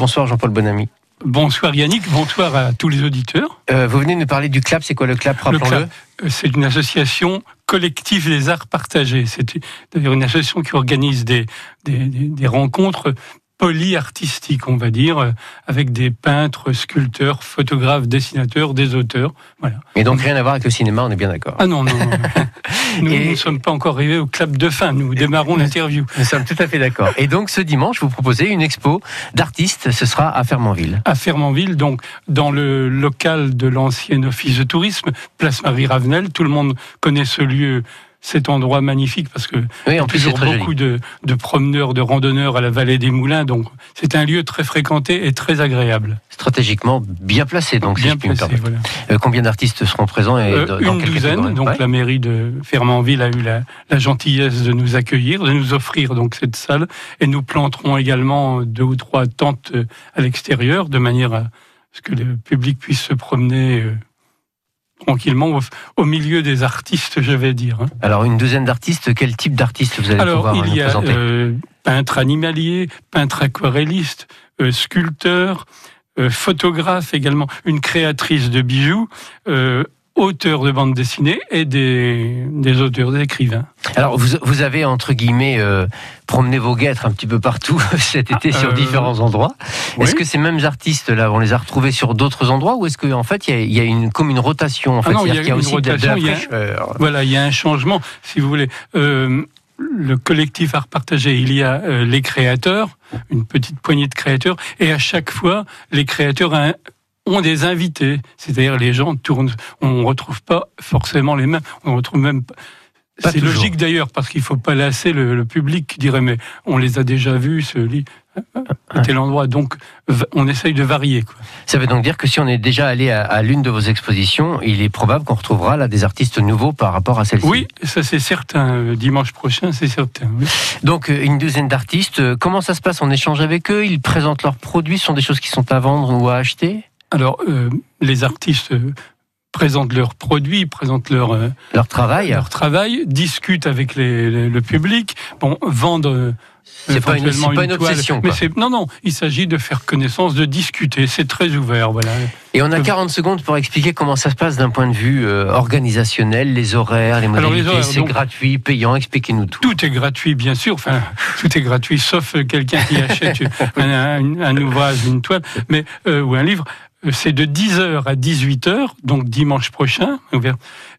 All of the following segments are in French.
Bonsoir Jean-Paul Bonamy. Bonsoir Yannick, bonsoir à tous les auditeurs. Euh, vous venez nous parler du CLAP, c'est quoi le CLAP? Le CLAP, euh, c'est une association collective des arts partagés. C'est d'ailleurs une association qui organise des, des, des rencontres polyartistique, on va dire, euh, avec des peintres, sculpteurs, photographes, dessinateurs, des auteurs. Voilà. Et donc rien à voir avec le cinéma, on est bien d'accord. Ah non, non. nous ne sommes pas encore arrivés au clap de fin, nous démarrons l'interview. Nous sommes tout à fait d'accord. Et donc ce dimanche, vous proposez une expo d'artistes, ce sera à Fermanville. À Fermanville, donc dans le local de l'ancien office de tourisme, place Marie Ravenel, tout le monde connaît ce lieu cet endroit magnifique parce que oui, y a toujours beaucoup de, de, promeneurs, de randonneurs à la vallée des Moulins. Donc c'est un lieu très fréquenté et très agréable. Stratégiquement bien placé, donc bien placé, voilà. euh, combien d'artistes seront présents et euh, Une douzaine. Donc la mairie de Fermanville a eu la, la, gentillesse de nous accueillir, de nous offrir donc cette salle, et nous planterons également deux ou trois tentes euh, à l'extérieur de manière à ce que le public puisse se promener euh, tranquillement au, milieu des artistes, je vais dire. Hein. Alors, une douzaine d'artistes, quel type d'artistes vous allez Alors, pouvoir il y a euh, peintre animalier, peintre aquarelliste, euh, sculpteur, euh, photographe également, une créatrice de bijoux, euh, auteurs de bande dessinée et des, des auteurs, des écrivains. Alors, vous, vous avez, entre guillemets, euh, promené vos guêtres un petit peu partout cet été sur euh, différents endroits. Oui. Est-ce que ces mêmes artistes-là, on les a retrouvés sur d'autres endroits ou est-ce qu'en en fait, il y, a, il y, a une, comme une rotation en fait, ah non, il y a, y a aussi rotation, de, de la fraîcheur. Voilà, il y a un changement, si vous voulez. Euh, le collectif Art Partagé, il y a les créateurs, une petite poignée de créateurs, et à chaque fois, les créateurs ont des invités, c'est-à-dire les gens tournent, on ne retrouve pas forcément les mêmes, on retrouve même c'est logique d'ailleurs parce qu'il ne faut pas lasser le, le, public qui dirait mais on les a déjà vus ce lit à tel endroit. Donc on essaye de varier quoi. Ça veut donc dire que si on est déjà allé à, à l'une de vos expositions il est probable qu'on retrouvera là des artistes nouveaux par rapport à celle-ci. Oui ça c'est certain. Dimanche prochain c'est certain. Oui. Donc une douzaine d'artistes comment ça se passe? On échange avec eux? Ils présentent leurs produits? Ce sont des choses qui sont à vendre ou à acheter? Alors, euh, les artistes présentent leurs produits, présentent leur euh, leur travail, leur travail, discutent avec les, les, le public, bon, vendent. Euh, c'est pas, une, pas une, obsession. Toile, mais non, non, il s'agit de faire connaissance, de discuter. C'est très ouvert, voilà. Et on a 40 secondes pour expliquer comment ça se passe d'un point de vue euh, organisationnel, les horaires, les modalités. C'est gratuit, payant. Expliquez-nous tout. Tout est gratuit, bien sûr. Enfin, tout est gratuit, sauf quelqu'un qui achète un, un, un, ouvrage, une toile, mais euh, ou un livre c'est de 10h à 18h, donc dimanche prochain.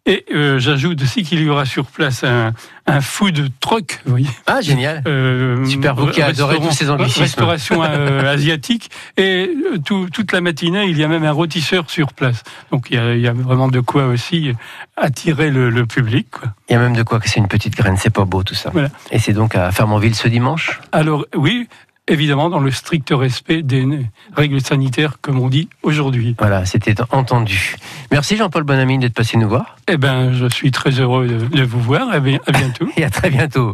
Et euh, j'ajoute aussi qu'il y aura sur place un, un food truck, vous voyez. Ah, génial. Euh, Super, vous qui adorez tous ces anglicismes. Restauration euh, asiatique. Et euh, tout, toute la matinée, il y a même un rôtisseur sur place. Donc il y a, il y a vraiment de quoi aussi attirer le, le public. Quoi. Il y a même de quoi que c'est une petite graine, c'est pas beau tout ça. Voilà. Et c'est donc à Fermanville ce dimanche? Alors oui, évidemment dans le strict respect des règles sanitaires, comme on dit aujourd'hui. Voilà, c'était entendu. Merci Jean-Paul Bonamy d'être passé nous voir. Eh bien, je suis très heureux de, de vous voir. À bientôt. Et à très bientôt.